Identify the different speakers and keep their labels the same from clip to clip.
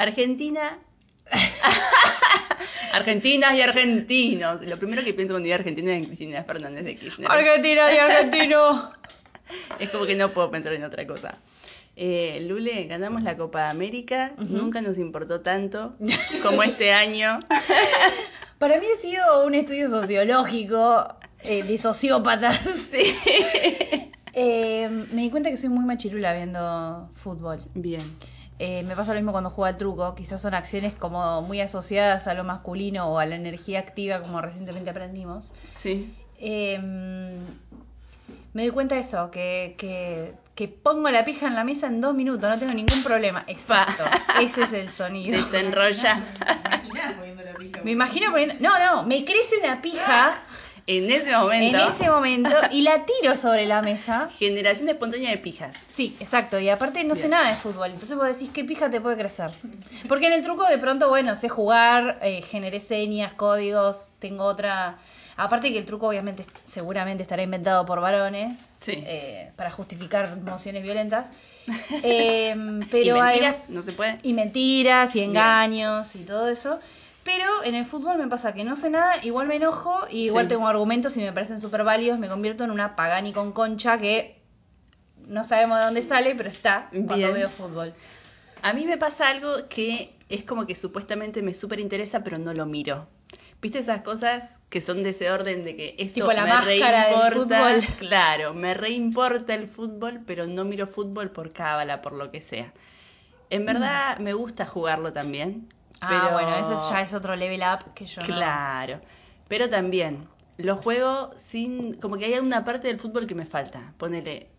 Speaker 1: Argentina. Argentinas y argentinos. Lo primero que pienso cuando digo Argentina es en Cristina Fernández de Kirchner.
Speaker 2: Argentina y argentino.
Speaker 1: Es como que no puedo pensar en otra cosa. Eh, Lule, ganamos la Copa América. Nunca nos importó tanto como este año.
Speaker 2: Para mí ha sido un estudio sociológico eh, de sociópatas.
Speaker 1: Sí.
Speaker 2: Eh, me di cuenta que soy muy machirula viendo fútbol.
Speaker 1: Bien.
Speaker 2: Eh, me pasa lo mismo cuando juego al truco. Quizás son acciones como muy asociadas a lo masculino o a la energía activa, como recientemente aprendimos.
Speaker 1: Sí.
Speaker 2: Eh, me doy cuenta de eso, que, que, que pongo la pija en la mesa en dos minutos, no tengo ningún problema. Exacto, ese es el sonido.
Speaker 1: Desenrolla.
Speaker 3: Imaginás poniendo la pija.
Speaker 2: Me imagino poniendo... No, no, me crece una pija
Speaker 1: En ese
Speaker 2: en
Speaker 1: momento.
Speaker 2: ese momento y la tiro sobre la mesa.
Speaker 1: Generación espontánea de pijas.
Speaker 2: Sí, exacto. Y aparte no sé nada de fútbol. Entonces vos decís, ¿qué pija te puede crecer? Porque en el truco de pronto, bueno, sé jugar, eh, generé señas, códigos, tengo otra... Aparte que el truco obviamente seguramente estará inventado por varones
Speaker 1: Sí.
Speaker 2: eh, para justificar emociones violentas. Eh, pero
Speaker 1: ¿Y
Speaker 2: hay-
Speaker 1: mentiras? ¿No se puede?
Speaker 2: y mentiras y engaños y todo eso. Pero en el fútbol me pasa que no sé nada, igual me enojo, y igual
Speaker 1: Sí.
Speaker 2: tengo argumentos y me parecen súper válidos, me convierto en una pagani con concha que no sabemos de dónde sale, pero está cuando
Speaker 1: Bien.
Speaker 2: veo fútbol.
Speaker 1: A mí me pasa algo que es como que supuestamente me súper interesa, pero no lo miro. ¿Viste esas cosas que son de ese orden de que esto
Speaker 2: Tipo la
Speaker 1: me
Speaker 2: máscara del
Speaker 1: reimporta?
Speaker 2: fútbol.
Speaker 1: Claro, me reimporta el fútbol, pero no miro fútbol por cábala, por lo que sea. En verdad me gusta jugarlo también.
Speaker 2: Ah,
Speaker 1: pero-
Speaker 2: bueno, ese ya es otro level up que yo no-
Speaker 1: Claro. Pero también lo juego sin. Como que hay una parte del fútbol que me falta. Ponele.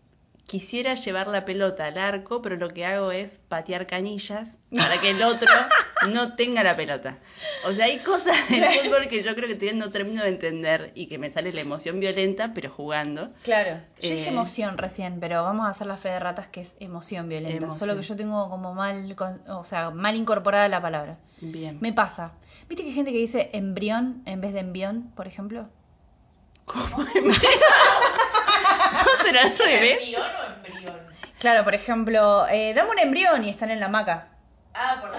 Speaker 1: Quisiera llevar la pelota al arco, pero lo que hago es patear canillas para que el otro no tenga la pelota. O sea, hay cosas del fútbol que yo creo que todavía no termino de entender y que me sale la emoción violenta, pero jugando.
Speaker 2: Claro, yo
Speaker 1: Eh,
Speaker 2: dije emoción recién, pero vamos a hacer la fe de ratas que es emoción violenta.
Speaker 1: Emoción.
Speaker 2: Solo que yo tengo como mal, con- o sea, mal incorporada la palabra.
Speaker 1: Bien.
Speaker 2: Me pasa. ¿Viste que hay gente que dice embrión en vez de envión, por ejemplo?
Speaker 1: ¿Cómo ¿No será al revés?
Speaker 3: ¿Embrión o embrión?
Speaker 2: Claro, por ejemplo, eh, dame un embrión y están en la hamaca.
Speaker 3: Ah, por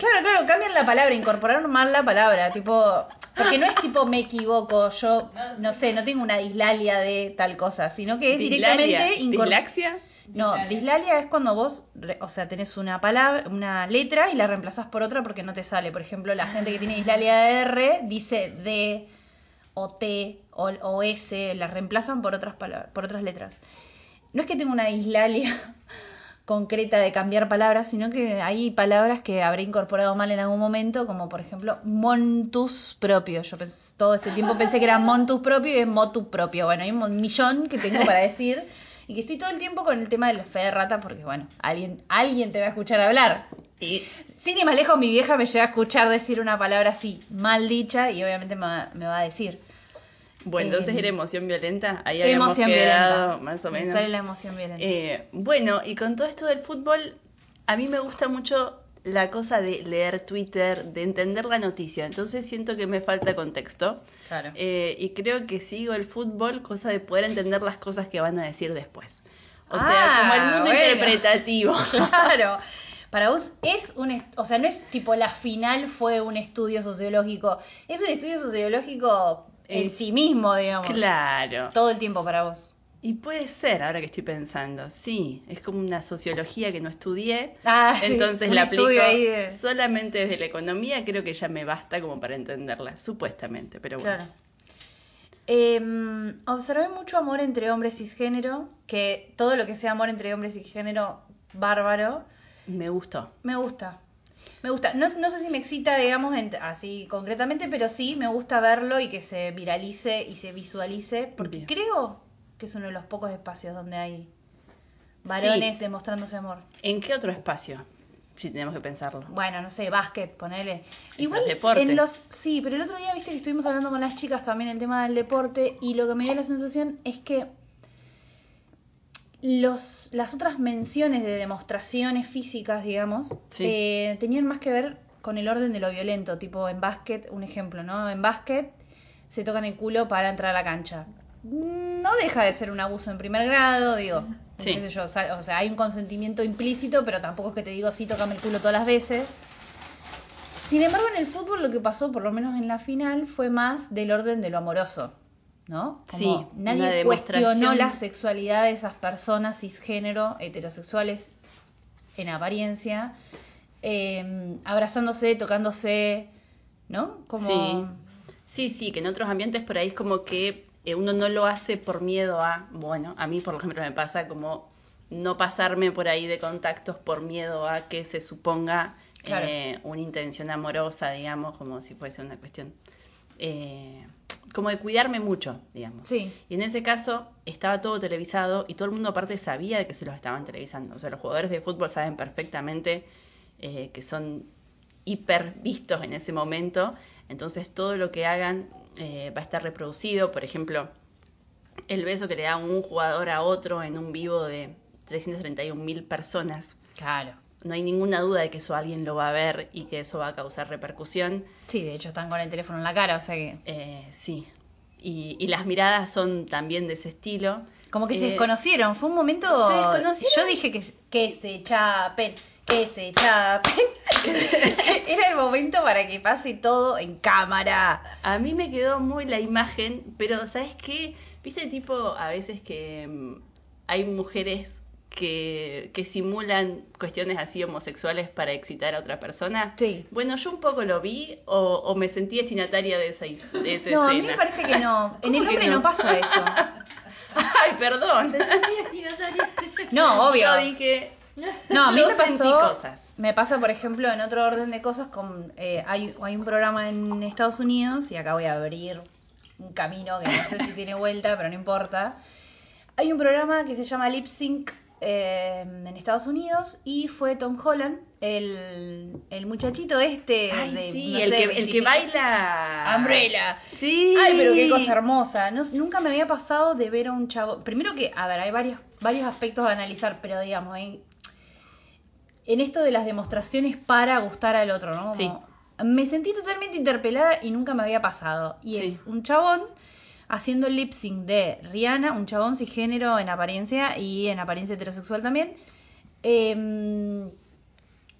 Speaker 2: Claro, claro, cambian la palabra, incorporaron mal la palabra, tipo, porque no es tipo me equivoco, yo no sé, no tengo una dislalia de tal cosa, sino que es
Speaker 1: Dislalia.
Speaker 2: directamente
Speaker 1: ¿Dislaxia?
Speaker 2: No,
Speaker 3: Dislalia.
Speaker 2: es cuando vos, o sea, tenés una palabra, una letra y la reemplazás por otra porque no te sale. Por ejemplo, la gente que tiene dislalia de R dice D o T o, o S, la reemplazan por otras palabras, por otras letras. No es que tenga una dislalia concreta de cambiar palabras, sino que hay palabras que habré incorporado mal en algún momento, como por ejemplo montus propio. Yo pens- todo este tiempo pensé que era montus propio y es motus propio. Bueno, hay un millón que tengo para decir y que estoy todo el tiempo con el tema de la fe de rata porque, bueno, alguien, alguien te va a escuchar hablar.
Speaker 1: Y
Speaker 2: Sin ir más lejos, mi vieja me llega a escuchar decir una palabra así, mal dicha, y obviamente me va, me va a decir.
Speaker 1: Bueno, entonces
Speaker 2: Eh,
Speaker 1: era emoción violenta. Ahí habíamos
Speaker 2: Emoción
Speaker 1: quedado
Speaker 2: violenta.
Speaker 1: más o
Speaker 2: Me
Speaker 1: menos.
Speaker 2: sale la emoción violenta.
Speaker 1: Eh, bueno, y con todo esto del fútbol, a mí me gusta mucho la cosa de leer Twitter, de entender la noticia. Entonces siento que me falta contexto.
Speaker 2: claro.
Speaker 1: Eh, y creo que sigo el fútbol, cosa de poder entender las cosas que van a decir después. O sea,
Speaker 2: Ah,
Speaker 1: como el mundo
Speaker 2: bueno.
Speaker 1: interpretativo.
Speaker 2: Claro. Para vos es un, o sea, no es tipo la final fue un estudio sociológico, es un estudio sociológico en
Speaker 1: Eh,
Speaker 2: sí mismo, digamos.
Speaker 1: Claro.
Speaker 2: Todo el tiempo para vos.
Speaker 1: Y puede ser, ahora que estoy pensando, sí, es como una sociología que no estudié,
Speaker 2: Ah,
Speaker 1: entonces la aplico
Speaker 2: estudio ahí de-
Speaker 1: solamente desde la economía, creo que ya me basta como para entenderla, supuestamente, pero bueno.
Speaker 2: Claro. Em, observé mucho amor entre hombres cisgénero, que todo lo que sea amor entre hombres cisgénero, bárbaro,
Speaker 1: Me gustó.
Speaker 2: me gusta. Me gusta. No, no sé si me excita, digamos, en- así concretamente, pero sí me gusta verlo y que se viralice y se visualice, porque
Speaker 1: Bien.
Speaker 2: creo, que es uno de los pocos espacios donde hay varones
Speaker 1: Sí.
Speaker 2: demostrándose amor.
Speaker 1: ¿En qué otro espacio? Si tenemos que pensarlo.
Speaker 2: Bueno, no sé, básquet, ponele.
Speaker 1: En
Speaker 2: Igual
Speaker 1: los
Speaker 2: en los sí, pero el otro día viste que estuvimos hablando con las chicas también el tema del deporte y lo que me dio la sensación es que los las otras menciones de demostraciones físicas, digamos,
Speaker 1: Sí.
Speaker 2: eh, tenían más que ver con el orden de lo violento, tipo en básquet, un ejemplo, ¿no? En básquet se tocan el culo para entrar a la cancha. No deja de ser un abuso en primer grado, digo.
Speaker 1: Sí.
Speaker 2: qué sé yo, o sea, o sea, hay un consentimiento implícito, pero tampoco es que te digo sí, tocame el culo todas las veces. Sin embargo, en el fútbol lo que pasó, por lo menos en la final, fue más del orden de lo amoroso, ¿no? Como
Speaker 1: Sí,
Speaker 2: nadie
Speaker 1: demostración.
Speaker 2: cuestionó la sexualidad de esas personas cisgénero, heterosexuales, en apariencia, eh, abrazándose, tocándose, ¿no? Como...
Speaker 1: Sí. Sí, sí, que en otros ambientes por ahí es como que eh, uno no lo hace por miedo a, bueno, a mí por ejemplo me pasa como no pasarme por ahí de contactos por miedo a que se suponga
Speaker 2: Claro.
Speaker 1: eh, una intención amorosa, digamos, como si fuese una cuestión eh, como de cuidarme mucho, digamos.
Speaker 2: Sí.
Speaker 1: Y en ese caso estaba todo televisado y todo el mundo aparte sabía de que se los estaban televisando. O sea, los jugadores de fútbol saben perfectamente eh, que son hiper vistos en ese momento. Entonces todo lo que hagan eh, va a estar reproducido. Por ejemplo, el beso que le da un jugador a otro en un vivo de 331 mil personas.
Speaker 2: Claro.
Speaker 1: No hay ninguna duda de que eso alguien lo va a ver y que eso va a causar repercusión.
Speaker 2: Sí, de hecho están con el teléfono en la cara, o sea que...
Speaker 1: Eh, sí. Y, y las miradas son también de ese estilo.
Speaker 2: Como que se
Speaker 1: Eh,
Speaker 2: desconocieron, fue un momento...
Speaker 1: ¿se desconocieron?
Speaker 2: Yo dije que, que se chapen, que se chapen. Era el momento para que pase todo en cámara.
Speaker 1: A mí me quedó muy la imagen, pero ¿sabes qué? ¿Viste tipo a veces que mm, hay mujeres que, que simulan cuestiones así homosexuales para excitar a otra persona?
Speaker 2: Sí.
Speaker 1: Bueno, yo un poco lo vi o, o me sentí destinataria de esa, de esa
Speaker 2: No, a mí me parece que no. En
Speaker 1: ¿Cómo
Speaker 2: el hombre no?
Speaker 1: no?
Speaker 2: pasa eso.
Speaker 1: Ay, perdón.
Speaker 2: No, obvio.
Speaker 1: Yo dije...
Speaker 2: No, a mí
Speaker 1: Yo
Speaker 2: me
Speaker 1: sentí
Speaker 2: pasó.
Speaker 1: cosas.
Speaker 2: Me pasa, por ejemplo, en otro orden de cosas, con eh, hay, hay un programa en Estados Unidos, y acá voy a abrir un camino que no sé si tiene vuelta, pero no importa. Hay un programa que se llama Lip Sync eh, en Estados Unidos y fue Tom Holland, el, el muchachito este
Speaker 1: Ay,
Speaker 2: de,
Speaker 1: sí,
Speaker 2: no
Speaker 1: el,
Speaker 2: sé,
Speaker 1: que, el
Speaker 2: 20
Speaker 1: que baila...
Speaker 2: Umbrella.
Speaker 1: Sí.
Speaker 2: Ay, pero qué cosa hermosa. No- nunca me había pasado de ver a un chavo. Primero que, a ver, hay varios, varios aspectos a analizar, pero digamos, en, en esto de las demostraciones para gustar al otro, ¿no? Como-
Speaker 1: Sí.
Speaker 2: Me sentí totalmente interpelada y nunca me había pasado. Y
Speaker 1: Sí.
Speaker 2: es un chabón haciendo el lip sync de Rihanna, un chabón cisgénero en apariencia y en apariencia heterosexual también. em,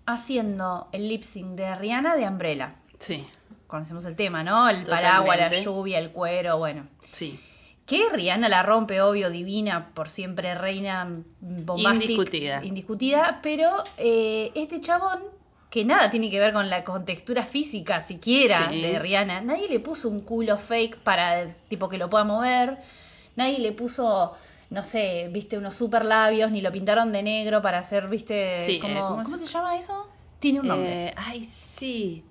Speaker 2: haciendo el lip sync de Rihanna de Umbrella
Speaker 1: Sí,
Speaker 2: conocemos el tema, ¿no? El paraguas, la lluvia, el cuero, bueno.
Speaker 1: sí.
Speaker 2: Que Rihanna la rompe, obvio, divina, por siempre reina bombástica.
Speaker 1: Indiscutida.
Speaker 2: Indiscutida, pero eh, este chabón, que nada tiene que ver con la contextura física siquiera
Speaker 1: Sí.
Speaker 2: de Rihanna, nadie le puso un culo fake para, tipo, que lo pueda mover, nadie le puso... No sé, viste, unos super labios, ni lo pintaron de negro para hacer, viste,
Speaker 1: Sí, eh,
Speaker 2: como-
Speaker 1: ¿cómo
Speaker 2: ¿cómo,
Speaker 1: se-
Speaker 2: se llama eso? Tiene un nombre.
Speaker 1: Eh, ay, sí.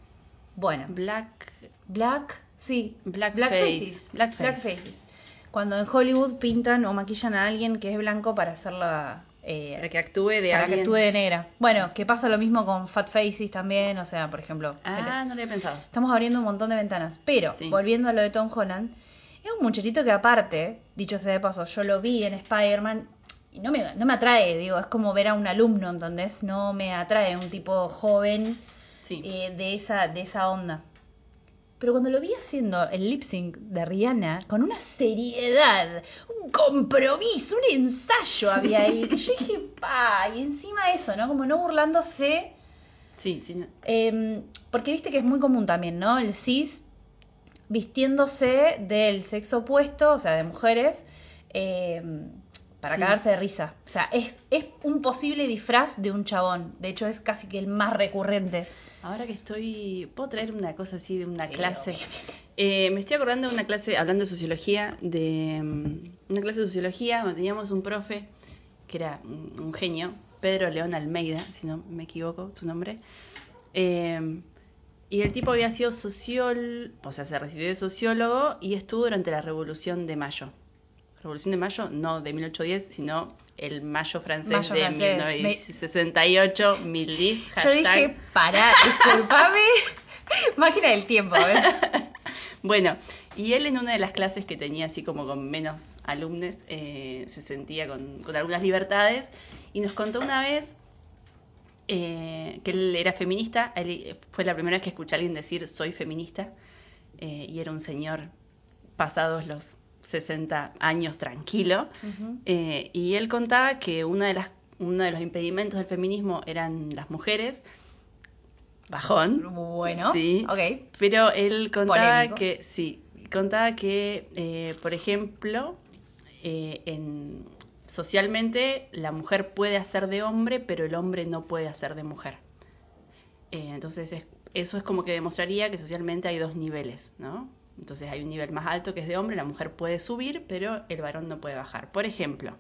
Speaker 2: bueno,
Speaker 1: Black...
Speaker 2: Black, sí.
Speaker 1: Blackface.
Speaker 2: Blackfaces.
Speaker 1: Blackface.
Speaker 2: Blackfaces. Cuando en Hollywood pintan o maquillan a alguien que es blanco para hacerla. Eh,
Speaker 1: Para que actúe de
Speaker 2: para que actúe de negra. Bueno, que pasa lo mismo con Fat Faces también, o sea, por ejemplo. gente-
Speaker 1: Ah, no lo había pensado.
Speaker 2: Estamos abriendo un montón de ventanas. Pero,
Speaker 1: Sí.
Speaker 2: volviendo a lo de Tom Holland, es un muchachito que aparte, dicho sea de paso, yo lo vi en Spider-Man y no me, no me atrae, digo, es como ver a un alumno, ¿entendés? No me atrae un tipo joven
Speaker 1: Sí.
Speaker 2: eh, de, esa, de esa onda. Pero cuando lo vi haciendo el lip sync de Rihanna, con una seriedad, un compromiso, un ensayo había ahí, que yo dije, pa, y encima eso, ¿no? Como no burlándose,
Speaker 1: Sí, sí. no-
Speaker 2: eh, porque viste que es muy común también, ¿no? El cis vistiéndose del sexo opuesto, o sea, de mujeres, eh, para
Speaker 1: Sí.
Speaker 2: cagarse de risa. O sea, es, es un posible disfraz de un chabón. De hecho, es casi que el más recurrente.
Speaker 1: Ahora que estoy... ¿Puedo traer una cosa así de una
Speaker 2: Sí,
Speaker 1: clase? Eh, me estoy acordando de una clase, hablando de sociología, de mm, una clase de sociología donde teníamos un profe que era un, un genio, Pedro León Almeida, si no me equivoco su nombre. Eh, y el tipo había sido sociólogo, o sea, se recibió de sociólogo y estuvo durante la Revolución de Mayo. Revolución de Mayo, no de 1810, sino el Mayo francés
Speaker 2: Mayo
Speaker 1: de
Speaker 2: francés. Me-
Speaker 1: 1968, Milis,
Speaker 2: Yo dije, pará, disculpame. Máquina del tiempo.
Speaker 1: Bueno, y él en una de las clases que tenía así como con menos alumnos, eh, se sentía con, con algunas libertades y nos contó una vez eh, que él era feminista. Él- fue la primera vez que escuché a alguien decir soy feminista eh, y era un señor pasados los 60 años tranquilo. Eh, y él contaba que una de las, uno de los impedimentos del feminismo eran las mujeres. Bajón.
Speaker 2: Bueno,
Speaker 1: Sí.
Speaker 2: ok.
Speaker 1: Pero él contaba
Speaker 2: Polémico.
Speaker 1: que, sí, contaba que, eh, por ejemplo, eh, en, socialmente la mujer puede hacer de hombre, pero el hombre no puede hacer de mujer. Entonces, es- eso es como que demostraría que socialmente hay dos niveles, ¿no? Entonces hay un nivel más alto que es de hombre, la mujer puede subir, pero el varón no puede bajar. Por ejemplo,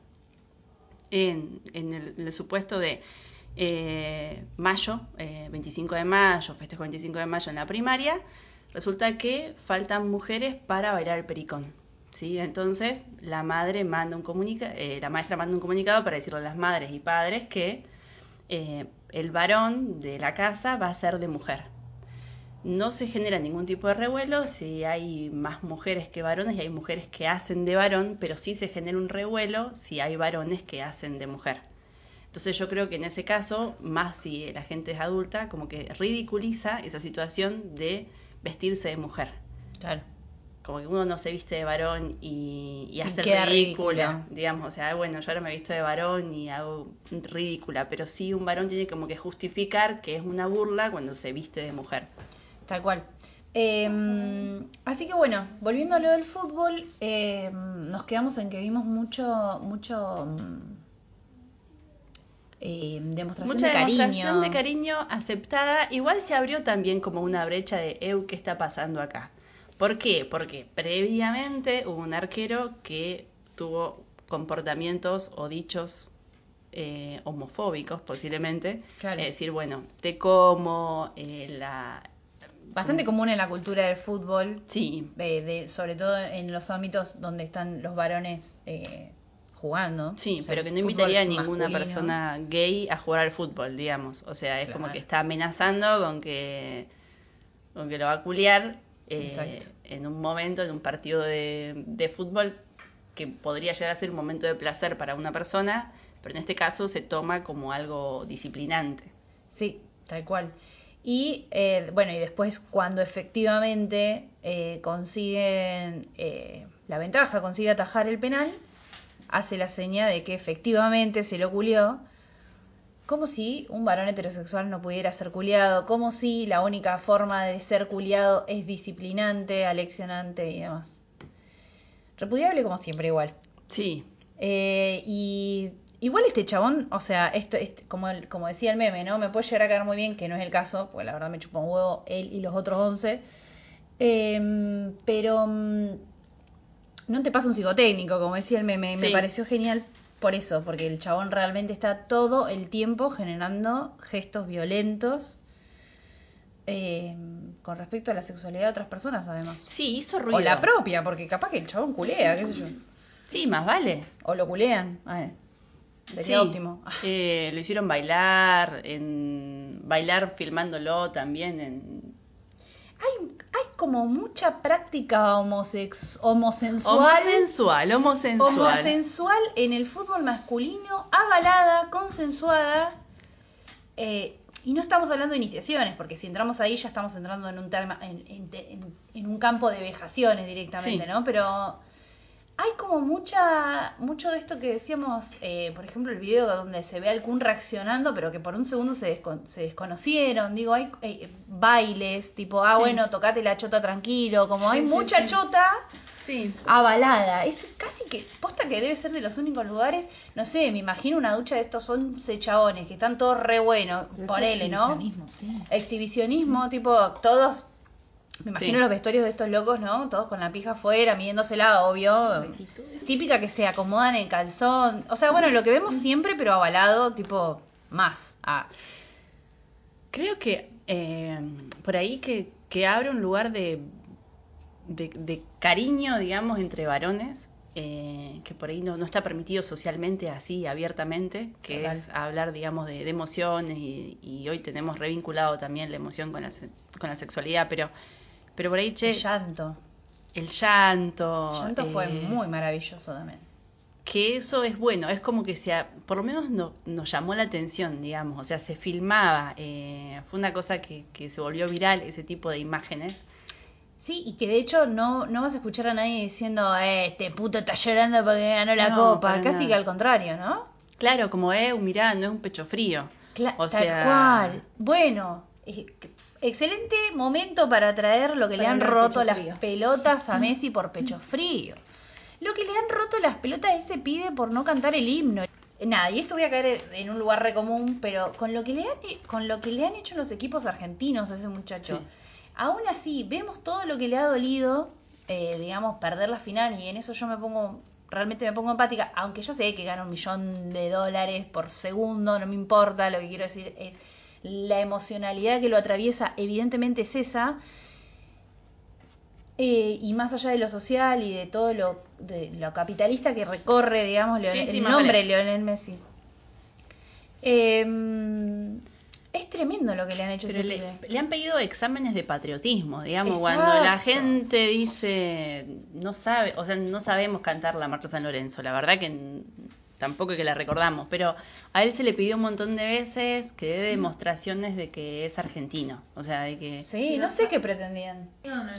Speaker 1: en, el, supuesto de eh, mayo, eh, 25 de mayo, festejo 25 de mayo en la primaria, resulta que faltan mujeres para bailar el pericón. ¿sí? Entonces la madre manda un comunica eh, la maestra manda un comunicado para decirle a las madres y padres que eh, el varón de la casa va a ser de mujer. No se genera ningún tipo de revuelo si hay más mujeres que varones y hay mujeres que hacen de varón, pero sí se genera un revuelo si hay varones que hacen de mujer. Entonces yo creo que en ese caso, más si la gente es adulta, como que ridiculiza esa situación de vestirse de mujer.
Speaker 2: Claro.
Speaker 1: Como que uno no se viste de varón y, y hace
Speaker 2: queda
Speaker 1: ridícula,
Speaker 2: ridículo.
Speaker 1: digamos, o sea, bueno, yo ahora me visto de varón y hago ridícula, pero sí un varón tiene como que justificar que es una burla cuando se viste de mujer.
Speaker 2: Tal cual. Eh, así que bueno, volviendo a lo del fútbol, eh, nos quedamos en que vimos mucho, mucho mm, eh, demostración
Speaker 1: Mucha
Speaker 2: de cariño.
Speaker 1: demostración de cariño aceptada. Igual se abrió también como una brecha de, eu, ¿qué está pasando acá? ¿Por qué? Porque previamente hubo un arquero que tuvo comportamientos o dichos eh, homofóbicos posiblemente.
Speaker 2: Claro.
Speaker 1: Es decir, bueno, te como, eh, la...
Speaker 2: Bastante común en la cultura del fútbol,
Speaker 1: Sí,
Speaker 2: eh, de, sobre todo en los ámbitos donde están los varones eh, jugando.
Speaker 1: Sí,
Speaker 2: O sea,
Speaker 1: pero que no invitaría a ninguna
Speaker 2: masculino.
Speaker 1: persona gay a jugar al fútbol, digamos. O sea, es como que está amenazando con que, con que lo va a culiar eh, en un momento, en un partido de, de fútbol que podría llegar a ser un momento de placer para una persona, pero en este caso se toma como algo disciplinante.
Speaker 2: Sí, tal cual. Y eh, bueno, y después cuando efectivamente eh, consiguen eh, la ventaja, consigue atajar el penal, hace la seña de que efectivamente se lo culió, como si un varón heterosexual no pudiera ser culiado, como si la única forma de ser culiado es disciplinante, aleccionante y demás. Repudiable como siempre igual.
Speaker 1: Sí,
Speaker 2: Eh, y igual este chabón, o sea, esto, este- como, el- como decía el meme, ¿no? Me puede llegar a caer muy bien, que no es el caso, porque la verdad me chupa un huevo él y los otros 11. Em, pero mm, no te pasa un psicotécnico, como decía el meme. Me
Speaker 1: Sí.
Speaker 2: pareció genial por eso, porque el chabón realmente está todo el tiempo generando gestos violentos em, con respecto a la sexualidad de otras personas, además.
Speaker 1: sí, hizo ruido.
Speaker 2: O la propia, porque capaz que el chabón culea, qué sé yo.
Speaker 1: Sí, más vale.
Speaker 2: O lo culean. Ay, sería
Speaker 1: Sí,
Speaker 2: óptimo.
Speaker 1: eh, lo hicieron bailar, en bailar filmándolo también en
Speaker 2: Hay, hay como mucha práctica homosex, homosensual.
Speaker 1: Homosensual, homosensual.
Speaker 2: homosensual en el fútbol masculino, avalada, consensuada. eh, y no estamos hablando de iniciaciones, porque si entramos ahí ya estamos entrando en un tema, en, en- en- en un campo de vejaciones directamente,
Speaker 1: Sí.
Speaker 2: ¿no? Pero hay como mucha, mucho de esto que decíamos, eh, por ejemplo, el video donde se ve al Kun reaccionando, pero que por un segundo se, descon- se desconocieron. Digo, hay eh, bailes, tipo, ah,
Speaker 1: Sí.
Speaker 2: bueno, tocate la chota tranquilo, como
Speaker 1: Sí,
Speaker 2: hay
Speaker 1: sí,
Speaker 2: mucha chota
Speaker 1: Sí.
Speaker 2: avalada. Es casi que, posta que debe ser de los únicos lugares, no sé, me imagino una ducha de estos 11 chabones que están todos re buenos,
Speaker 3: es
Speaker 2: ponele, ¿no?
Speaker 3: exhibicionismo, sí.
Speaker 2: Exhibicionismo, tipo, todos, me imagino
Speaker 1: Sí.
Speaker 2: los vestuarios de estos locos, ¿no? Todos con la pija afuera, midiéndosela, obvio. Típica que se acomodan el calzón. O sea, bueno, lo que vemos siempre, pero avalado, tipo, más. Ah,
Speaker 1: Creo que eh, por ahí que, que abre un lugar de, de, de cariño, digamos, entre varones, eh, que por ahí no, no está permitido socialmente así, abiertamente, que
Speaker 2: Total.
Speaker 1: es hablar, digamos, de, de emociones y, y hoy tenemos revinculado también la emoción con la, se- con la sexualidad, pero, pero por ahí, che,
Speaker 2: El llanto.
Speaker 1: el llanto.
Speaker 2: El llanto fue
Speaker 1: eh,
Speaker 2: muy maravilloso también.
Speaker 1: que eso es bueno, es como que se, ha- por lo menos no- nos llamó la atención, digamos, o sea, se filmaba, eh, fue una cosa que, que se volvió viral, ese tipo de imágenes.
Speaker 2: Sí, y que de hecho no, no vas a escuchar a nadie diciendo, eh, este puto está llorando porque ganó la
Speaker 1: No,
Speaker 2: copa. Casi
Speaker 1: nada.
Speaker 2: que al contrario, ¿no?
Speaker 1: Claro, como, eh, mirá, no es un pecho frío.
Speaker 2: Cla-
Speaker 1: o
Speaker 2: tal
Speaker 1: sea,
Speaker 2: cual. Bueno, eh, excelente momento para traer lo que le han roto las
Speaker 3: frío.
Speaker 2: pelotas a Messi por pecho frío. Lo que le han roto las pelotas a ese pibe por no cantar el himno. Nada, y esto voy a caer en un lugar re común, pero con lo que le han, con lo que le han hecho los equipos argentinos a ese muchacho,
Speaker 1: Sí.
Speaker 2: aún así vemos todo lo que le ha dolido, eh, digamos, perder la final, y en eso yo me pongo, realmente me pongo empática, aunque ya sé que gana un millón de dólares por segundo, no me importa, lo que quiero decir es la emocionalidad que lo atraviesa, evidentemente es esa, eh, y más allá de lo social y de todo lo, de lo capitalista que recorre, digamos, Leonel-
Speaker 1: Sí, sí,
Speaker 2: el nombre
Speaker 1: vale.
Speaker 2: Leonel Messi. Eh, es tremendo lo que le han hecho
Speaker 1: Pero
Speaker 2: ese
Speaker 1: le, le han pedido exámenes de patriotismo, digamos, cuando la gente dice, no sabe, o sea, no sabemos cantar la Marcha San Lorenzo, la verdad que tampoco es que la recordamos, pero a él se le pidió un montón de veces que dé demostraciones de que es argentino, o sea, de que...
Speaker 2: Sí, no sé qué pretendían.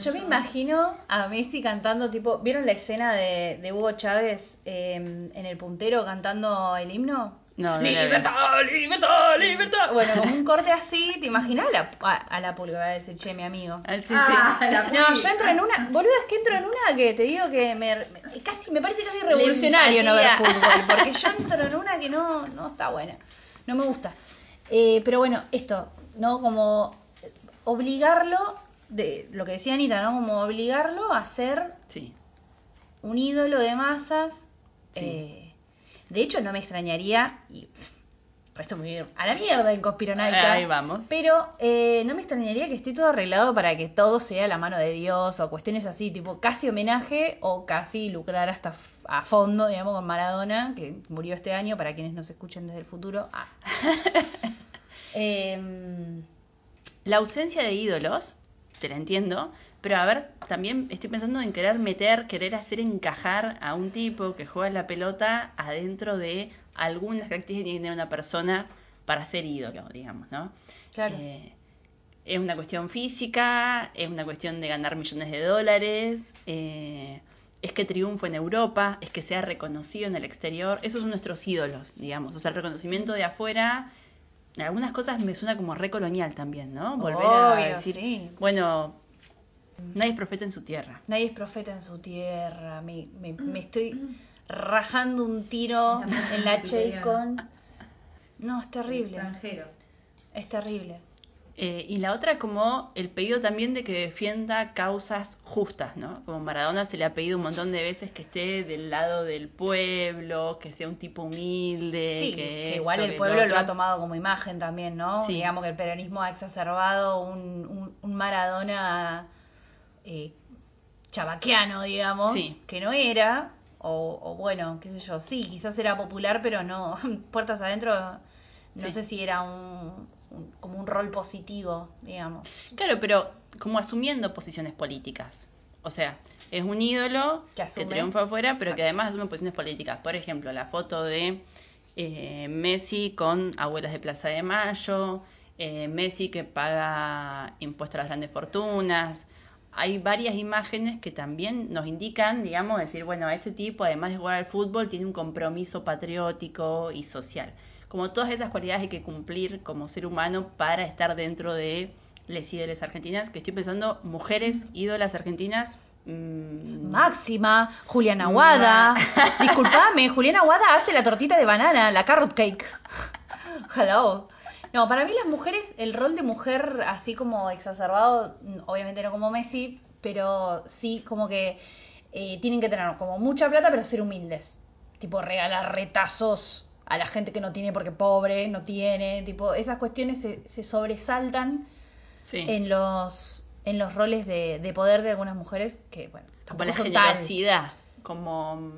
Speaker 2: Yo me imagino a Messi cantando, tipo, ¿vieron la escena de, de Hugo Chávez eh, en el puntero cantando el himno?
Speaker 1: No, no
Speaker 2: libertad, libertad, libertad. Bueno, como un corte así, ¿te imaginas a la, a, a la pulga? Va a decir, che, mi amigo.
Speaker 1: Ah, sí,
Speaker 3: Ah, la
Speaker 2: No, yo entro en una, boludo, es que entro en una que te digo que me, me- casi, me parece casi revolucionario no ver fútbol, porque yo entro en una que no, no está buena, no me gusta. Eh, pero bueno, esto, ¿no? Como obligarlo, de lo que decía Anita, ¿no? Como obligarlo a ser
Speaker 1: Sí.
Speaker 2: un ídolo de masas.
Speaker 1: Sí.
Speaker 2: eh, de hecho, no me extrañaría, y esto me viene a la mierda en conspiranoica.
Speaker 1: Ahí vamos.
Speaker 2: Pero eh, no me extrañaría que esté todo arreglado para que todo sea la mano de Dios o cuestiones así, tipo casi homenaje o casi lucrar hasta a fondo, digamos, con Maradona, que murió este año, para quienes nos escuchen desde el futuro. Ah. Em,
Speaker 1: La ausencia de ídolos, te la entiendo, pero a ver, también estoy pensando en querer meter, querer hacer encajar a un tipo que juega la pelota adentro de algunas características que tiene una persona para ser ídolo, digamos, ¿no?
Speaker 2: Claro.
Speaker 1: Eh, es una cuestión física, es una cuestión de ganar millones de dólares, eh, es que triunfo en Europa, es que sea reconocido en el exterior. Esos son nuestros ídolos, digamos. O sea, el reconocimiento de afuera, en algunas cosas me suena como recolonial también, ¿no? Volver a decir,
Speaker 2: sí.
Speaker 1: bueno, nadie es profeta en su tierra.
Speaker 2: Nadie es profeta en su tierra. Me, me- me estoy rajando un tiro en la Chaycon. No, es terrible.
Speaker 3: Extranjero.
Speaker 2: Es terrible.
Speaker 1: Eh, y la otra como el pedido también de que defienda causas justas, ¿no? Como Maradona se le ha pedido un montón de veces que esté del lado del pueblo, que sea un tipo humilde,
Speaker 2: Sí,
Speaker 1: que,
Speaker 2: que
Speaker 1: esto,
Speaker 2: igual el
Speaker 1: que
Speaker 2: pueblo lo ha tomado como imagen también, ¿no?
Speaker 1: Sí.
Speaker 2: Digamos que el peronismo ha exacerbado un, un, un Maradona eh, chabaquiano, digamos,
Speaker 1: Sí.
Speaker 2: que no era, o, o bueno, qué sé yo, sí, quizás era popular, pero no, puertas adentro, no
Speaker 1: Sí.
Speaker 2: sé si era un, un- como un rol positivo, digamos.
Speaker 1: Claro, pero como asumiendo posiciones políticas. O sea, es un ídolo
Speaker 2: Que
Speaker 1: triunfa afuera, pero que además asume posiciones políticas. Por ejemplo, la foto de eh, Messi con abuelas de Plaza de Mayo, eh, Messi que paga impuestos a las grandes fortunas. Hay varias imágenes que también nos indican, digamos, decir, bueno, este tipo, además de jugar al fútbol, tiene un compromiso patriótico y social. Como todas esas cualidades hay que cumplir como ser humano para estar dentro de les ídoles argentinas, que estoy pensando, mujeres ídolas argentinas. mm,
Speaker 2: Máxima, Juliana Aguada. Disculpame, Juliana Aguada hace la tortita de banana, la carrot cake. Hello. No, para mí las mujeres, el rol de mujer así como exacerbado, mm, obviamente no como Messi, pero sí como que eh, tienen que tener como mucha plata, pero ser humildes. Tipo regalar retazos a la gente que no tiene porque pobre, no tiene. Tipo, esas cuestiones se, se sobresaltan
Speaker 1: sí.
Speaker 2: en los en los roles de, de poder de algunas mujeres que, bueno, tampoco
Speaker 1: la
Speaker 2: son tal.
Speaker 1: generosidad. como...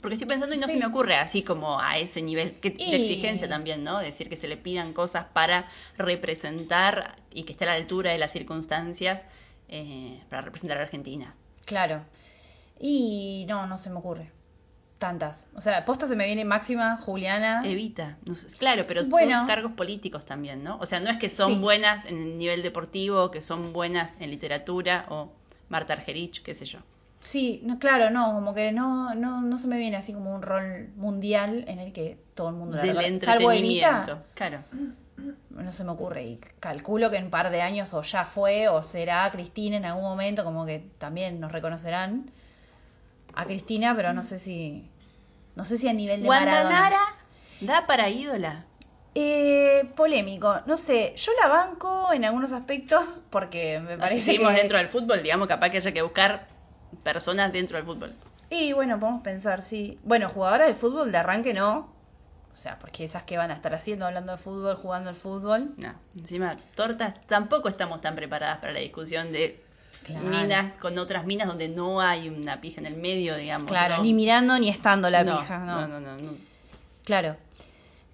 Speaker 1: Porque estoy pensando y no
Speaker 2: Sí.
Speaker 1: se me ocurre así como a ese nivel que, de exigencia también, ¿no? Decir que se le pidan cosas para representar y que esté a la altura de las circunstancias eh, para representar a Argentina.
Speaker 2: Claro. Y no, no se me ocurre. Tantas. O sea, posta se me viene Máxima, Juliana.
Speaker 1: Evita, no sé, claro, pero
Speaker 2: Bueno.
Speaker 1: son cargos políticos también, ¿no? O sea, no es que son
Speaker 2: Sí.
Speaker 1: buenas en el nivel deportivo, que son buenas en literatura o Marta Argerich, qué sé yo.
Speaker 2: Sí, no, claro, no, como que no, no, no se me viene así como un rol mundial en el que todo el mundo la
Speaker 1: Del
Speaker 2: reconozca. Salvo. Evita,
Speaker 1: Claro.
Speaker 2: no se me ocurre. Y calculo que en un par de años o ya fue o será Cristina en algún momento, como que también nos reconocerán a Cristina, pero no sé si. No sé si a nivel de
Speaker 1: Wanda
Speaker 2: Maradona.
Speaker 1: Nara da para ídola.
Speaker 2: Eh, polémico. No sé, yo la banco en algunos aspectos porque me parece
Speaker 1: seguimos
Speaker 2: que...
Speaker 1: dentro del fútbol, digamos, capaz que haya que buscar personas dentro del fútbol.
Speaker 2: Y bueno, podemos pensar, sí. Bueno, jugadoras de fútbol de arranque no. O sea, porque esas que van a estar haciendo, hablando de fútbol, jugando al fútbol.
Speaker 1: No, encima, tortas, tampoco estamos tan preparadas para la discusión de
Speaker 2: Claro.
Speaker 1: minas con otras minas donde no hay una pija en el medio, digamos.
Speaker 2: Claro,
Speaker 1: ¿no?
Speaker 2: ni mirando ni estando la
Speaker 1: No,
Speaker 2: pija,
Speaker 1: no, no, no, no.
Speaker 2: Claro.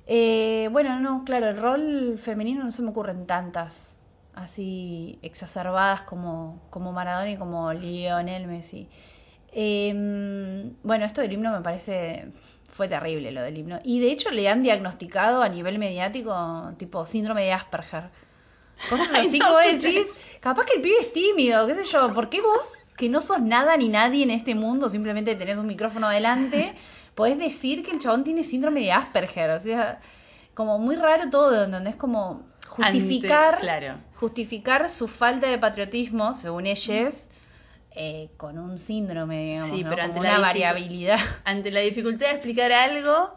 Speaker 2: Eh, bueno, no, claro, el rol femenino no se me ocurren tantas así exacerbadas como, como Maradona y como Lionel Messi. Eh, bueno, esto del himno me parece fue terrible lo del himno. Y de hecho le han diagnosticado a nivel mediático tipo síndrome de Asperger. Cosas así
Speaker 1: no,
Speaker 2: que vos
Speaker 1: escuché
Speaker 2: decís, capaz que el pibe es tímido, qué sé yo, ¿por qué vos, que no sos nada ni nadie en este mundo, simplemente tenés un micrófono adelante, podés decir que el chabón tiene síndrome de Asperger? O sea, como muy raro todo, donde es como justificar,
Speaker 1: Ante- claro.
Speaker 2: Justificar su falta de patriotismo, según ellos, eh, con un síndrome, digamos,
Speaker 1: Sí,
Speaker 2: ¿no?
Speaker 1: pero
Speaker 2: como
Speaker 1: ante
Speaker 2: una
Speaker 1: la dificu-
Speaker 2: variabilidad.
Speaker 1: Ante la dificultad de explicar algo,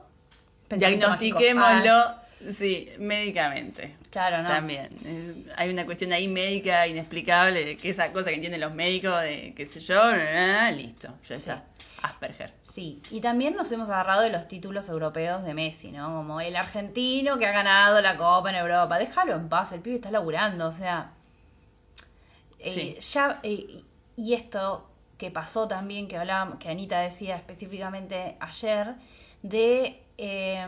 Speaker 2: Pensamiento
Speaker 1: diagnostiquémoslo,
Speaker 2: Ah,
Speaker 1: sí, médicamente.
Speaker 2: claro, ¿no?
Speaker 1: También. Hay una cuestión ahí médica inexplicable de que esa cosa que entienden los médicos, de qué sé yo, listo, ya
Speaker 2: Sí.
Speaker 1: está. Asperger.
Speaker 2: Sí, y también nos hemos agarrado de los títulos europeos de Messi, ¿no? Como el argentino que ha ganado la Copa en Europa. Déjalo en paz, el pibe está laburando, o sea. eh,
Speaker 1: Sí.
Speaker 2: Ya, eh, y esto que pasó también, que hablábamos, que Anita decía específicamente ayer, de. eh,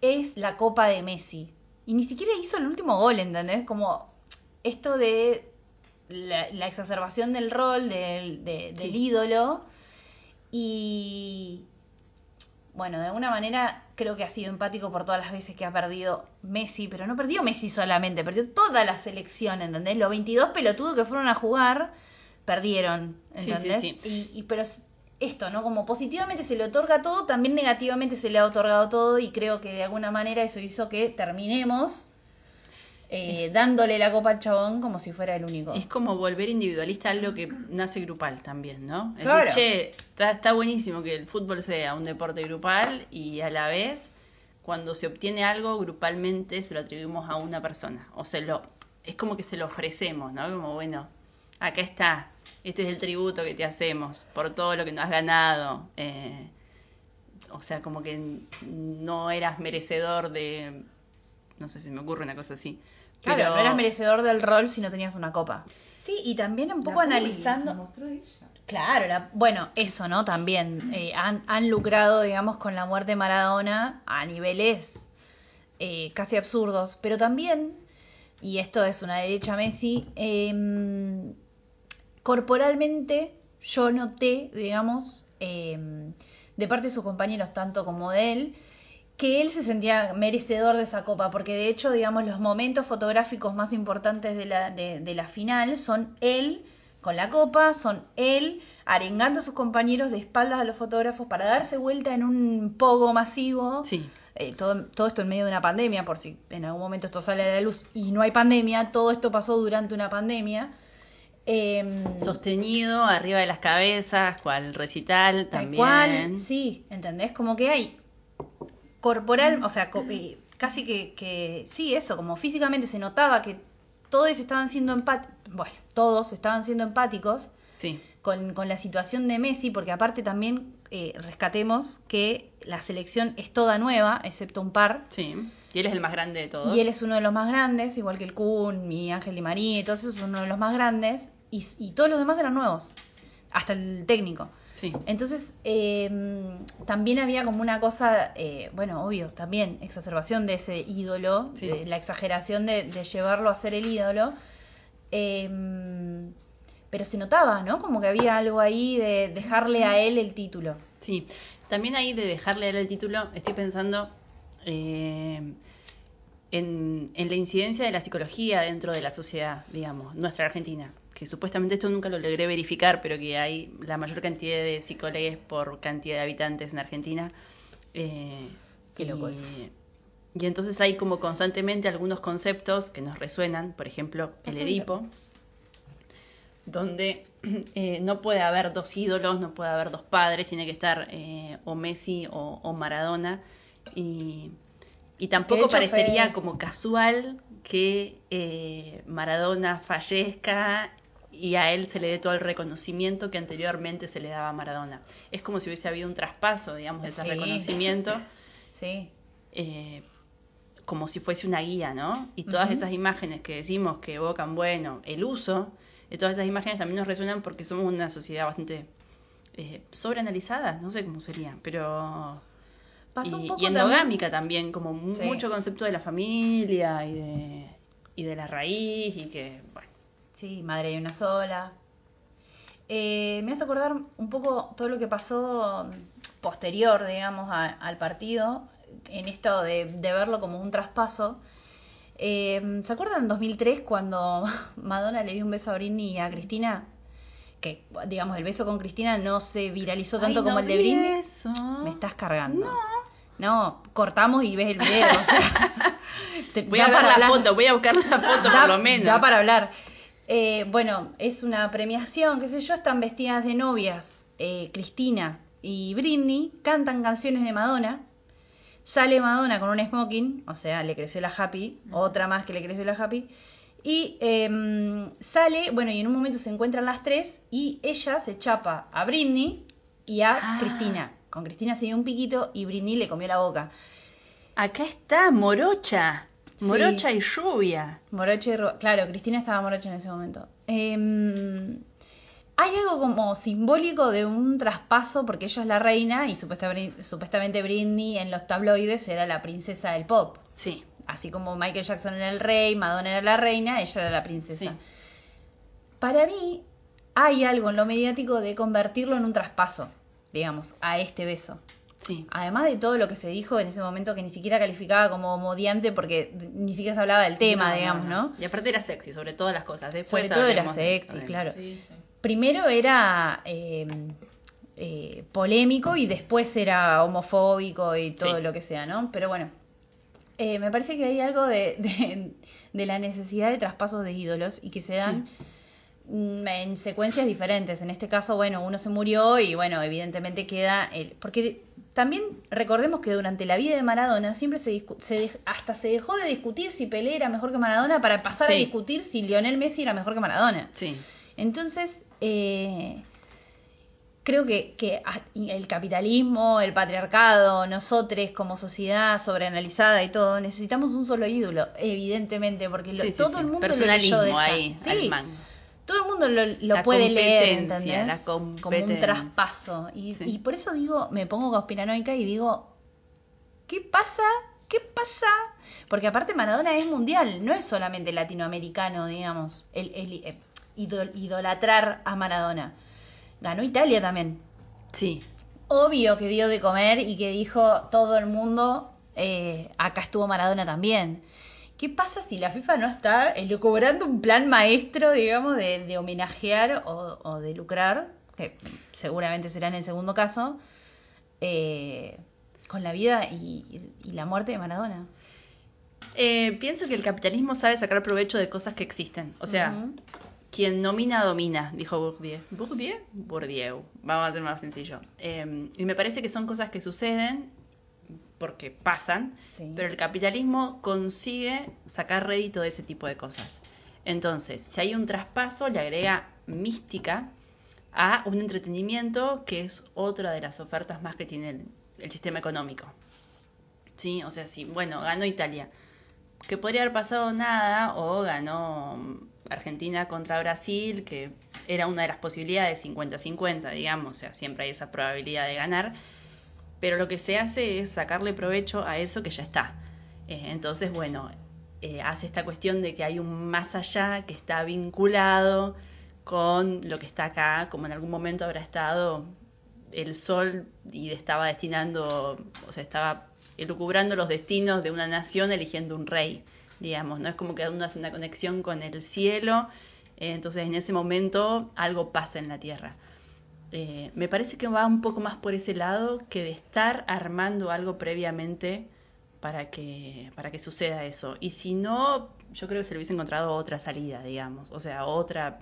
Speaker 2: es la Copa de Messi. Y ni siquiera hizo el último gol, ¿entendés? Como esto de la, la exacerbación del rol, del, de- del ídolo. Y bueno, de alguna manera creo que ha sido empático por todas las veces que ha perdido Messi, pero no perdió Messi solamente, perdió toda la selección, ¿entendés? Los 22 pelotudos que fueron a jugar perdieron,
Speaker 1: Sí, sí,
Speaker 2: ¿entendés?
Speaker 1: sí.
Speaker 2: Y, y- pero es esto, ¿no? Como positivamente se le otorga todo, también negativamente se le ha otorgado todo y creo que de alguna manera eso hizo que terminemos eh, dándole la copa al chabón como si fuera el único.
Speaker 1: Es como volver individualista a algo que nace grupal también, ¿no? Es
Speaker 2: Claro.
Speaker 1: decir, che, está, está buenísimo que el fútbol sea un deporte grupal y a la vez, cuando se obtiene algo grupalmente, se lo atribuimos a una persona. O se lo, es como que se lo ofrecemos, ¿no? Como, bueno, acá está, este es el tributo que te hacemos por todo lo que nos has ganado. eh, o sea, como que no eras merecedor de, no sé si me ocurre una cosa así.
Speaker 2: Claro,
Speaker 1: pero-
Speaker 2: no eras merecedor del rol si no tenías una copa. Sí, y también un poco
Speaker 3: La
Speaker 2: analizando...
Speaker 3: la mostró ella.
Speaker 2: Claro, la- bueno, eso, ¿no? También eh, han, han lucrado, digamos, con la muerte de Maradona a niveles eh, casi absurdos, pero también, y esto es una derecha Messi, eh, corporalmente yo noté, digamos, eh, de parte de sus compañeros, tanto como de él, que él se sentía merecedor de esa copa, porque de hecho, digamos, los momentos fotográficos más importantes de la, de, de la final son él con la copa, son él arengando a sus compañeros de espaldas a los fotógrafos para darse vuelta en un pogo masivo.
Speaker 1: Sí.
Speaker 2: Eh, todo, todo esto en medio de una pandemia, por si en algún momento esto sale a la luz y no hay pandemia, todo esto pasó durante una pandemia. Em,
Speaker 1: Sostenido arriba de las cabezas, cual recital
Speaker 2: Tal
Speaker 1: también.
Speaker 2: cual, sí, ¿entendés? Como que hay corporal, o sea, casi que, que, sí, eso, como físicamente se notaba que todos estaban siendo empáticos, bueno, todos estaban siendo empáticos
Speaker 1: Sí,
Speaker 2: con, con la situación de Messi, porque aparte también eh, rescatemos que la selección es toda nueva, excepto un par,
Speaker 1: sí. Y él es el más grande de todos.
Speaker 2: y él es uno de los más grandes, igual que el Kun, y Ángel Di María, y todos esos son uno de los más grandes, y, y todos los demás eran nuevos, hasta el técnico.
Speaker 1: Sí.
Speaker 2: Entonces, eh, también había como una cosa, eh, bueno, obvio, también exacerbación de ese ídolo,
Speaker 1: Sí.
Speaker 2: de la exageración de, de llevarlo a ser el ídolo. Eh, pero se notaba, ¿no? Como que había algo ahí de dejarle a él el título.
Speaker 1: Sí, también ahí de dejarle a él el título, estoy pensando eh, en, en la incidencia de la psicología dentro de la sociedad, digamos, nuestra Argentina, que supuestamente esto nunca lo logré verificar, pero que hay la mayor cantidad de psicólogos por cantidad de habitantes en Argentina. eh,
Speaker 2: Qué loco
Speaker 1: y,
Speaker 2: eso.
Speaker 1: y entonces hay como constantemente algunos conceptos que nos resuenan, por ejemplo, el Edipo, donde eh, no puede haber dos ídolos, no puede haber dos padres, tiene que estar eh, o Messi o, o Maradona. Y, y tampoco parecería como casual que eh, Maradona fallezca y a él se le dé todo el reconocimiento que anteriormente se le daba a Maradona. Es como si hubiese habido un traspaso, digamos, de ese
Speaker 2: Sí.
Speaker 1: reconocimiento.
Speaker 2: Sí.
Speaker 1: eh, como si fuese una guía, ¿no? Y todas esas imágenes que decimos que evocan, bueno, el uso de todas esas imágenes también nos resuenan porque somos una sociedad bastante eh, sobreanalizada, no sé cómo sería, pero...
Speaker 2: Pasó
Speaker 1: y,
Speaker 2: un poco
Speaker 1: y endogámica también, como
Speaker 2: Sí.
Speaker 1: mucho concepto de la familia y de, y de la raíz y que, bueno,
Speaker 2: Sí, madre de una sola. Eh, me hace acordar un poco todo lo que pasó posterior, digamos, a- al partido, en esto de, de verlo como un traspaso. Eh, ¿Se acuerdan en 2003 cuando Madonna le dio un beso a Britney y a Cristina? Que, digamos, el beso con Cristina no se viralizó tanto
Speaker 1: Ay,
Speaker 2: como el de Britney.
Speaker 1: eso.
Speaker 2: Me estás cargando.
Speaker 1: No.
Speaker 2: No, cortamos y ves el video. o sea, te-
Speaker 1: Voy a ver la foto, voy a buscar la foto
Speaker 2: Da-
Speaker 1: por lo menos.
Speaker 2: Da para hablar. Eh, bueno, es una premiación, qué sé yo, están vestidas de novias. eh, Cristina y Britney cantan canciones de Madonna. Sale Madonna con un smoking, o sea, le creció la happy, otra más que le creció la happy. Y em, sale, bueno, y en un momento se encuentran las tres y ella se chapa a Britney y a
Speaker 1: Ah.
Speaker 2: Cristina. Con Cristina se dio un piquito y Britney le comió la boca.
Speaker 1: Acá está, morocha.
Speaker 2: Sí.
Speaker 1: Morocha y lluvia.
Speaker 2: Moroche, y Ru- claro, Cristina estaba morocha en ese momento. Em, hay algo como simbólico de un traspaso porque ella es la reina y supuestamente, supuestamente Britney en los tabloides era la princesa del pop.
Speaker 1: Sí,
Speaker 2: Así como Michael Jackson era el rey, Madonna era la reina, ella era la princesa.
Speaker 1: Sí.
Speaker 2: Para mí hay algo en lo mediático de convertirlo en un traspaso, digamos, a este beso.
Speaker 1: Sí.
Speaker 2: Además de todo lo que se dijo en ese momento que ni siquiera calificaba como modiante porque ni siquiera se hablaba del tema,
Speaker 1: No,
Speaker 2: digamos, ¿no?
Speaker 1: Y aparte era sexy, sobre todas las cosas. Después
Speaker 2: Sobre todo era sexy, claro.
Speaker 3: Sí, sí.
Speaker 2: Primero era eh, eh, polémico y después era homofóbico y todo lo que sea, ¿no? Pero bueno, eh, me parece que hay algo de, de- de la necesidad de traspasos de ídolos y que se dan en secuencias diferentes. En este caso, bueno, uno se murió y bueno, evidentemente queda el... Porque también recordemos que durante la vida de Maradona siempre se, discu- se hasta se dejó de discutir si Pelé era mejor que Maradona para pasar a discutir si Lionel Messi era mejor que Maradona.
Speaker 1: Sí,
Speaker 2: Entonces, eh, creo que, que el capitalismo, el patriarcado, nosotros como sociedad sobreanalizada y todo, necesitamos un solo ídolo, evidentemente, porque lo-
Speaker 1: sí,
Speaker 2: todo el mundo lo de esta-
Speaker 1: ahí,
Speaker 2: Sí,
Speaker 1: al mango.
Speaker 2: Todo el mundo lo, lo
Speaker 1: La
Speaker 2: puede leer, ¿entendés?
Speaker 1: la
Speaker 2: Como un traspaso. Y,
Speaker 1: Sí.
Speaker 2: y por eso digo, me pongo conspiranoica y digo, ¿qué pasa? ¿Qué pasa? Porque aparte Maradona es mundial, no es solamente latinoamericano, digamos, el, el- eh, idol- idolatrar a Maradona. Ganó Italia también.
Speaker 1: Sí,
Speaker 2: Obvio que dio de comer y que dijo todo el mundo, eh, acá estuvo Maradona también. ¿Qué pasa si la FIFA no está elucubrando un plan maestro, digamos, de, de homenajear o, o de lucrar, que seguramente será en el segundo caso, eh, con la vida y, y la muerte de Maradona?
Speaker 1: Eh, pienso que el capitalismo sabe sacar provecho de cosas que existen. O sea, quien nomina domina, dijo Bourdieu. ¿Bourdieu? Bourdieu. Vamos a hacer más sencillo. Eh, y me parece que son cosas que suceden porque pasan,
Speaker 2: Sí.
Speaker 1: pero el capitalismo consigue sacar rédito de ese tipo de cosas. Entonces, si hay un traspaso, le agrega mística a un entretenimiento que es otra de las ofertas más que tiene el, el sistema económico. ¿Sí? O sea, si, bueno, ganó Italia, que podría haber pasado nada, o ganó Argentina contra Brasil, que era una de las posibilidades 50-50, digamos, o sea, siempre hay esa probabilidad de ganar, pero lo que se hace es sacarle provecho a eso que ya está. Eh, entonces, bueno, eh, hace esta cuestión de que hay un más allá que está vinculado con lo que está acá, como en algún momento habrá estado el sol y estaba destinando, o sea, estaba elucubrando los destinos de una nación eligiendo un rey, digamos, ¿no? Es como que uno hace una conexión con el cielo, eh, entonces en ese momento algo pasa en la tierra. Eh, me parece que va un poco más por ese lado que de estar armando algo previamente para que, para que suceda eso. Y si no, yo creo que se le hubiese encontrado otra salida, digamos, o sea, otra,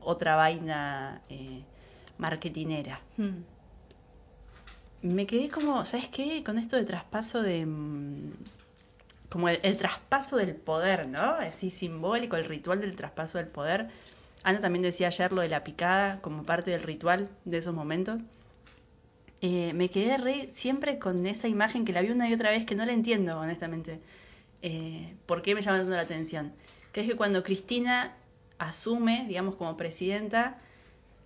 Speaker 1: otra vaina eh, marketinera.
Speaker 2: Hmm.
Speaker 1: Me quedé como, ¿sabes qué? Con esto de traspaso de... mm, Como el, el traspaso del poder, ¿no? Así simbólico, el ritual del traspaso del poder. Ana también decía ayer lo de la picada como parte del ritual de esos momentos. Eh, me quedé re siempre con esa imagen que la vi una y otra vez que no la entiendo, honestamente. Eh, ¿Por qué me llama tanto la atención? Que es que cuando Cristina asume, digamos, como presidenta,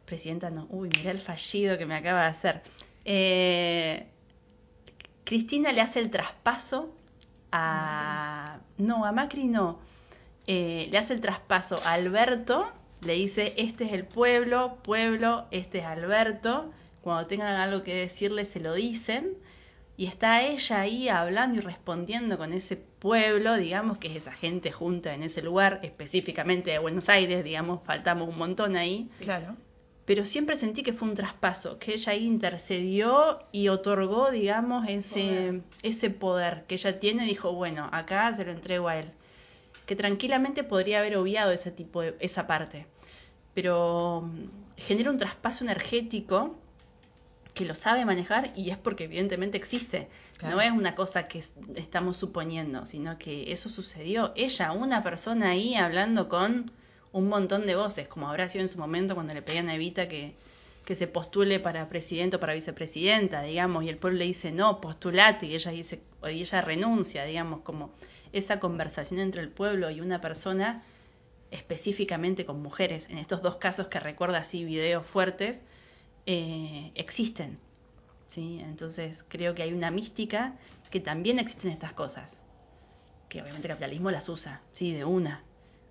Speaker 1: presidenta no, uy, mirá el fallido que me acaba de hacer. Eh, Cristina le hace el traspaso a... No, a Macri no. Le hace el traspaso a Alberto, le dice, este es el pueblo, pueblo, este es Alberto. Cuando tengan algo que decirle, se lo dicen. Y está ella ahí hablando y respondiendo con ese pueblo, digamos, que es esa gente junta en ese lugar, específicamente de Buenos Aires, digamos, faltamos un montón ahí
Speaker 2: Claro.
Speaker 1: pero siempre sentí que fue un traspaso, que ella ahí intercedió y otorgó, digamos, ese
Speaker 3: Poder.
Speaker 1: ese poder que ella tiene, dijo, bueno, acá se lo entrego a él. Que tranquilamente podría haber obviado ese tipo de, esa parte. Pero mm, genera un traspaso energético que lo sabe manejar y es porque evidentemente existe.
Speaker 2: Claro.
Speaker 1: No es una cosa que es- estamos suponiendo, sino que eso sucedió. Ella, una persona ahí hablando con un montón de voces, como habrá sido en su momento cuando le pedían a Evita que, que se postule para presidente o para vicepresidenta, digamos, y el pueblo le dice no, postulate, y ella dice, y ella renuncia, digamos, como esa conversación entre el pueblo y una persona, específicamente con mujeres, en estos dos casos que recuerda así videos fuertes, eh, existen. ¿sí? Entonces creo que hay una mística que también existen estas cosas, que obviamente el capitalismo las usa, sí, de una,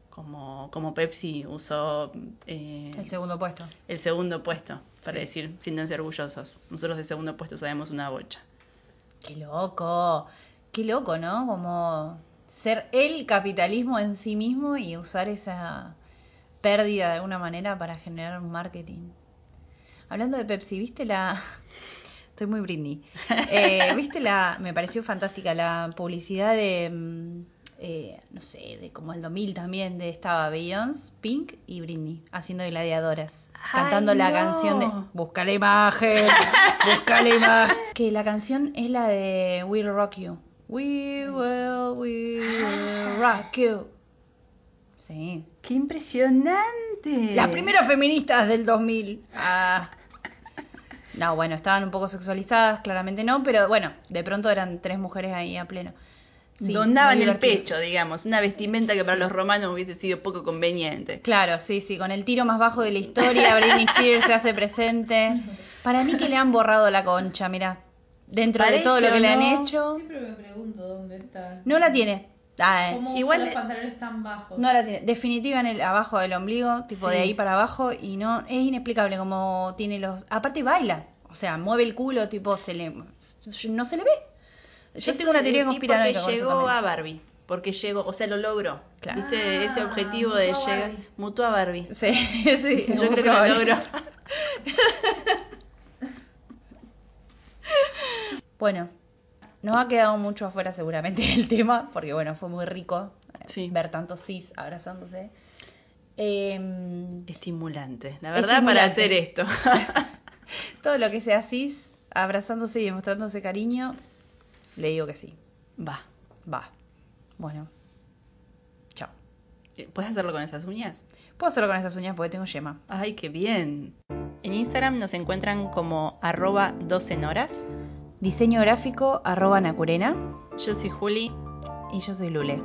Speaker 1: como, como Pepsi usó eh,
Speaker 2: El segundo puesto.
Speaker 1: el segundo puesto, para
Speaker 2: Sí.
Speaker 1: decir, siéntanse orgullosos. Nosotros de segundo puesto sabemos una bocha.
Speaker 2: Qué loco. Qué loco, ¿no? Como ser el capitalismo en sí mismo y usar esa pérdida de alguna manera para generar un marketing. Hablando de Pepsi, ¿viste la... Estoy muy Britney. Eh, ¿Viste la... Me pareció fantástica la publicidad de... mm, eh, no sé, de como el 2000 también, de estaba Beyoncé, Pink y Britney haciendo gladiadoras.
Speaker 1: Ay,
Speaker 2: cantando la canción de... Busca la imagen, busca la imagen. Que la canción es la de We'll Rock You. We will, we will rock you. Sí.
Speaker 1: ¡Qué impresionante!
Speaker 2: Las primeras feministas del 2000. Ah. No, bueno, estaban un poco sexualizadas, claramente no, pero bueno, de pronto eran tres mujeres ahí a pleno. Sí,
Speaker 1: Donaban el pecho, digamos, una vestimenta que para los romanos hubiese sido poco conveniente.
Speaker 2: Claro, sí, sí, con el tiro más bajo de la historia, Britney Spears se hace presente. Para mí que le han borrado la concha, mira. Dentro de
Speaker 1: Parece
Speaker 2: todo lo que le han hecho,
Speaker 3: Siempre me pregunto dónde está.
Speaker 2: no la tiene. Ah, eh,
Speaker 3: ¿Cómo
Speaker 1: Igual
Speaker 3: los pantalones tan bajos?
Speaker 2: No la tiene. Definitiva en el abajo del ombligo, tipo
Speaker 1: Sí.
Speaker 2: de ahí para abajo, y no, es inexplicable como tiene los. Aparte baila, o sea, mueve el culo, tipo, se le. No se le ve. Yo
Speaker 1: Eso-
Speaker 2: tengo una teoría conspiranoica con
Speaker 1: porque llegó a Barbie, porque llegó, o sea, lo logró.
Speaker 2: Claro.
Speaker 1: ¿Viste? Ese
Speaker 3: Ah,
Speaker 1: objetivo de llegar, mutó a Barbie.
Speaker 2: Sí, sí.
Speaker 1: Yo creo que lo logró.
Speaker 2: Bueno, nos ha quedado mucho afuera seguramente el tema, porque bueno, fue muy rico eh,
Speaker 1: Sí.
Speaker 2: ver tantos cis abrazándose. Em,
Speaker 1: Estimulante, la verdad, para hacer esto.
Speaker 2: todo lo que sea cis abrazándose y demostrándose cariño, le digo que sí.
Speaker 1: Va.
Speaker 2: Va. Bueno. Chao.
Speaker 1: Eh, ¿Puedes hacerlo con esas uñas?
Speaker 2: Puedo hacerlo con estas uñas porque tengo yema.
Speaker 1: Ay, qué bien. En Instagram nos encuentran como arroba 12 en horas.
Speaker 2: Diseño gráfico arroba Nacurena
Speaker 1: Yo soy Juli.
Speaker 2: y yo soy Lule.